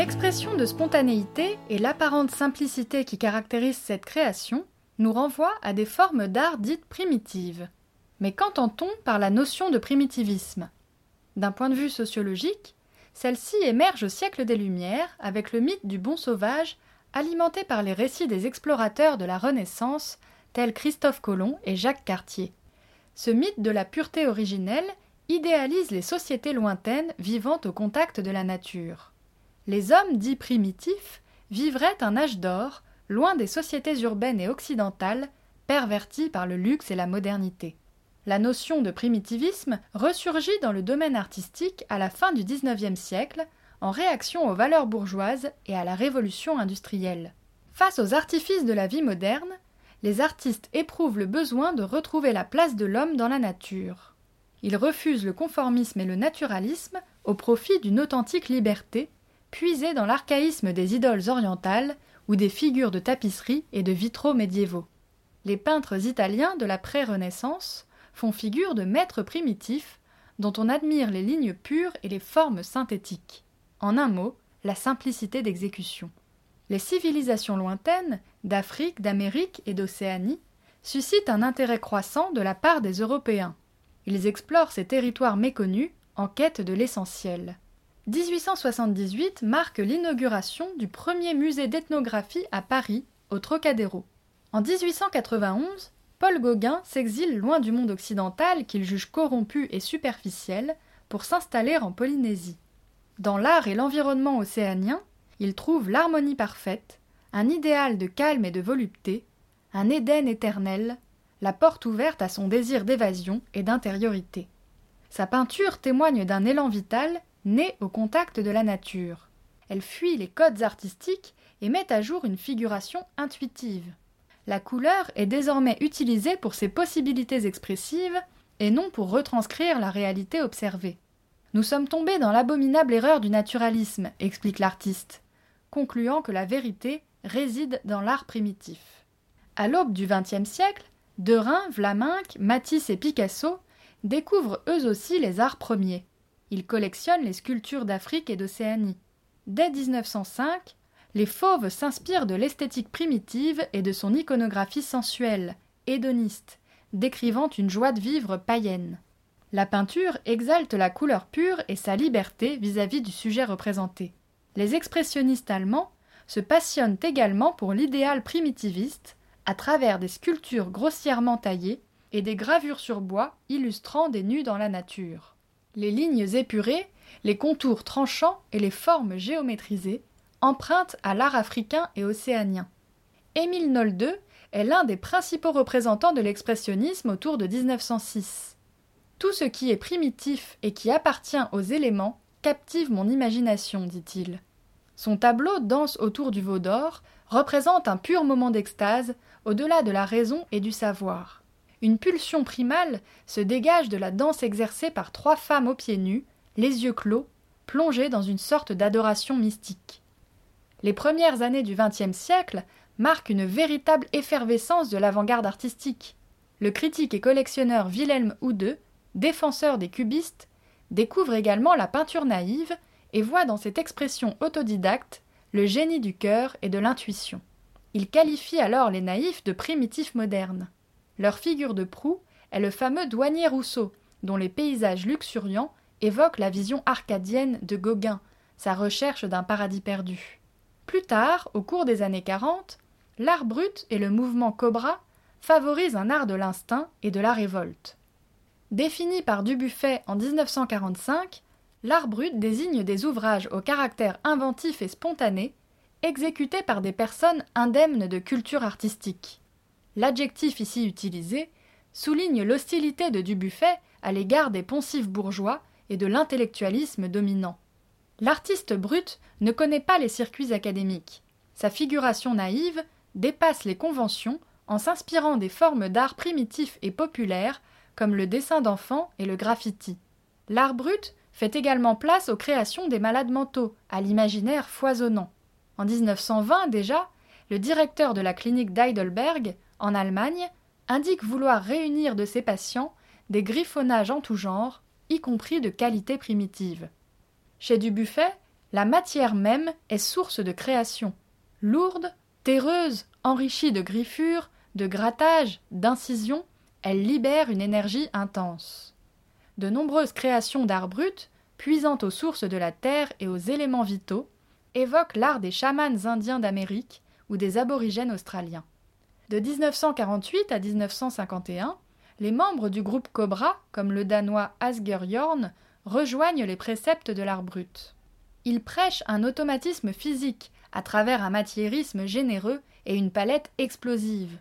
L'expression de spontanéité et l'apparente simplicité qui caractérisent cette création nous renvoient à des formes d'art dites primitives. Mais qu'entend-on par la notion de primitivisme? D'un point de vue sociologique, celle-ci émerge au siècle des Lumières avec le mythe du bon sauvage alimenté par les récits des explorateurs de la Renaissance tels Christophe Colomb et Jacques Cartier. Ce mythe de la pureté originelle idéalise les sociétés lointaines vivant au contact de la nature. Les hommes dits primitifs vivraient un âge d'or, loin des sociétés urbaines et occidentales, perverties par le luxe et la modernité. La notion de primitivisme ressurgit dans le domaine artistique à la fin du XIXe siècle, en réaction aux valeurs bourgeoises et à la révolution industrielle. Face aux artifices de la vie moderne, les artistes éprouvent le besoin de retrouver la place de l'homme dans la nature. Ils refusent le conformisme et le naturalisme au profit d'une authentique liberté, puisée dans l'archaïsme des idoles orientales ou des figures de tapisserie et de vitraux médiévaux. Les peintres italiens de la pré-Renaissance font figure de maîtres primitifs dont on admire les lignes pures et les formes synthétiques. En un mot, la simplicité d'exécution. Les civilisations lointaines, d'Afrique, d'Amérique et d'Océanie, suscitent un intérêt croissant de la part des Européens. Ils explorent ces territoires méconnus en quête de l'essentiel. 1878 marque l'inauguration du premier musée d'ethnographie à Paris, au Trocadéro. En 1891, Paul Gauguin s'exile loin du monde occidental qu'il juge corrompu et superficiel pour s'installer en Polynésie. Dans l'art et l'environnement océanien, il trouve l'harmonie parfaite, un idéal de calme et de volupté, un Éden éternel, la porte ouverte à son désir d'évasion et d'intériorité. Sa peinture témoigne d'un élan vital né au contact de la nature. Elle fuit les codes artistiques et met à jour une figuration intuitive. La couleur est désormais utilisée pour ses possibilités expressives et non pour retranscrire la réalité observée. Nous sommes tombés dans l'abominable erreur du naturalisme, explique l'artiste, concluant que la vérité réside dans l'art primitif. À l'aube du XXe siècle, Derain, Vlaminck, Matisse et Picasso découvrent eux aussi les arts premiers. Ils collectionnent les sculptures d'Afrique et d'Océanie. Dès 1905, les fauves s'inspirent de l'esthétique primitive et de son iconographie sensuelle, hédoniste, décrivant une joie de vivre païenne. La peinture exalte la couleur pure et sa liberté vis-à-vis du sujet représenté. Les expressionnistes allemands se passionnent également pour l'idéal primitiviste à travers des sculptures grossièrement taillées et des gravures sur bois illustrant des nus dans la nature. Les lignes épurées, les contours tranchants et les formes géométrisées emprunte à l'art africain et océanien. Émile Nolde est l'un des principaux représentants de l'expressionnisme autour de 1906. Tout ce qui est primitif et qui appartient aux éléments captive mon imagination, dit-il. Son tableau Danse autour du veau d'or représente un pur moment d'extase, au-delà de la raison et du savoir. Une pulsion primale se dégage de la danse exercée par trois femmes aux pieds nus, les yeux clos, plongées dans une sorte d'adoration mystique. Les premières années du XXe siècle marquent une véritable effervescence de l'avant-garde artistique. Le critique et collectionneur Wilhelm Houde, défenseur des cubistes, découvre également la peinture naïve et voit dans cette expression autodidacte le génie du cœur et de l'intuition. Il qualifie alors les naïfs de primitifs modernes. Leur figure de proue est le fameux douanier Rousseau, dont les paysages luxuriants évoquent la vision arcadienne de Gauguin, sa recherche d'un paradis perdu. Plus tard, au cours des années 40, l'art brut et le mouvement Cobra favorisent un art de l'instinct et de la révolte. Défini par Dubuffet en 1945, l'art brut désigne des ouvrages au caractère inventif et spontané, exécutés par des personnes indemnes de culture artistique. L'adjectif ici utilisé souligne l'hostilité de Dubuffet à l'égard des poncifs bourgeois et de l'intellectualisme dominant. L'artiste brut ne connaît pas les circuits académiques. Sa figuration naïve dépasse les conventions en s'inspirant des formes d'art primitifs et populaires comme le dessin d'enfants et le graffiti. L'art brut fait également place aux créations des malades mentaux, à l'imaginaire foisonnant. En 1920 déjà, le directeur de la clinique d'Heidelberg, en Allemagne, indique vouloir réunir de ses patients des griffonnages en tout genre, y compris de qualité primitive. Chez Dubuffet, La matière même est source de création. Lourde, terreuse, enrichie de griffures, de grattages, d'incisions, elle libère une énergie intense. De nombreuses créations d'art brut, puisant aux sources de la terre et aux éléments vitaux, évoquent l'art des chamans indiens d'Amérique ou des aborigènes australiens. De 1948 à 1951, les membres du groupe Cobra, comme le danois Asger Jorn, rejoignent les préceptes de l'art brut. Ils prêchent un automatisme physique à travers un matiérisme généreux et une palette explosive.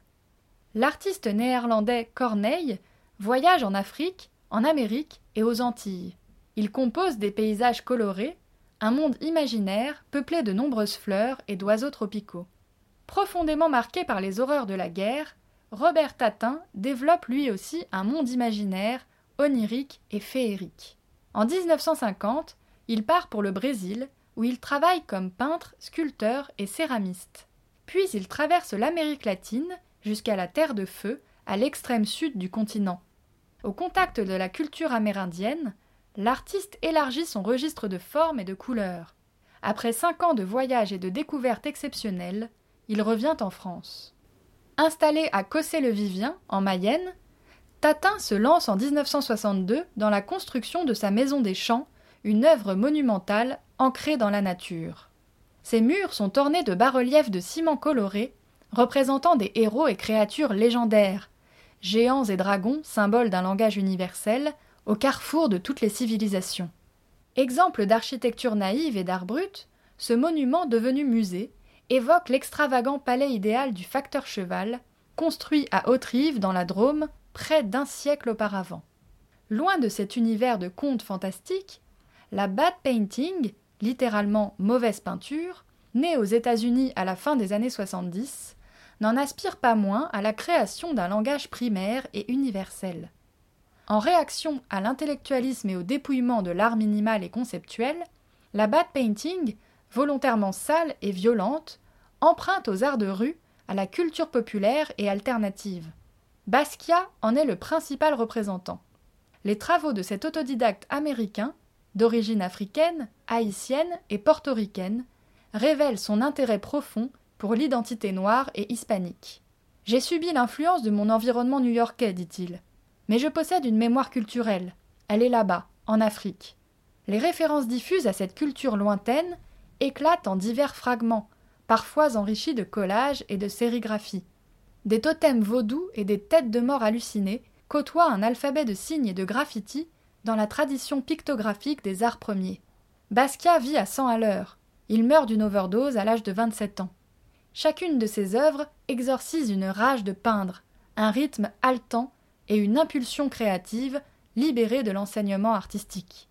L'artiste néerlandais Corneille voyage en Afrique, en Amérique et aux Antilles. Il compose des paysages colorés, un monde imaginaire peuplé de nombreuses fleurs et d'oiseaux tropicaux. Profondément marqué par les horreurs de la guerre, Robert Tatin développe lui aussi un monde imaginaire, onirique et féerique. En 1950, il part pour le Brésil, où il travaille comme peintre, sculpteur et céramiste. Puis il traverse l'Amérique latine jusqu'à la Terre de Feu, à l'extrême sud du continent. Au contact de la culture amérindienne, l'artiste élargit son registre de formes et de couleurs. Après cinq ans de voyages et de découvertes exceptionnelles, il revient en France. Installé à Cossé-le-Vivien, en Mayenne, Tatin se lance en 1962 dans la construction de sa Maison des Champs, une œuvre monumentale ancrée dans la nature. Ses murs sont ornés de bas-reliefs de ciment coloré représentant des héros et créatures légendaires, géants et dragons, symboles d'un langage universel, au carrefour de toutes les civilisations. Exemple d'architecture naïve et d'art brut, ce monument devenu musée évoque l'extravagant palais idéal du facteur cheval, construit à Haute-Rive dans la Drôme près d'un siècle auparavant. Loin de cet univers de contes fantastiques, la bad painting, littéralement mauvaise peinture, née aux États-Unis à la fin des années 70, n'en aspire pas moins à la création d'un langage primaire et universel. En réaction à l'intellectualisme et au dépouillement de l'art minimal et conceptuel, la bad painting, volontairement sale et violente, emprunte aux arts de rue, à la culture populaire et alternative. Basquiat en est le principal représentant. Les travaux de cet autodidacte américain, d'origine africaine, haïtienne et portoricaine, révèlent son intérêt profond pour l'identité noire et hispanique. J'ai subi l'influence de mon environnement new-yorkais, dit-il. Mais je possède une mémoire culturelle. Elle est là-bas, en Afrique. Les références diffuses à cette culture lointaine éclatent en divers fragments, parfois enrichis de collages et de sérigraphies. Des totems vaudous et des têtes de mort hallucinées côtoient un alphabet de signes et de graffitis dans la tradition pictographique des arts premiers. Basquiat vit à cent à l'heure. Il meurt d'une overdose à l'âge de 27 ans. Chacune de ses œuvres exorcise une rage de peindre, un rythme haletant et une impulsion créative libérée de l'enseignement artistique.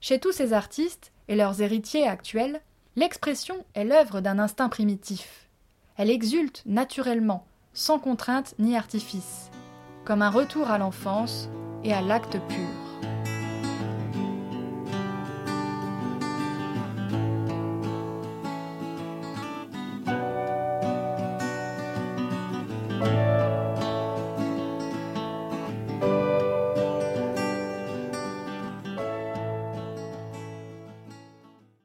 Chez tous ces artistes et leurs héritiers actuels, l'expression est l'œuvre d'un instinct primitif. Elle exulte naturellement, sans contrainte ni artifice, comme un retour à l'enfance et à l'acte pur.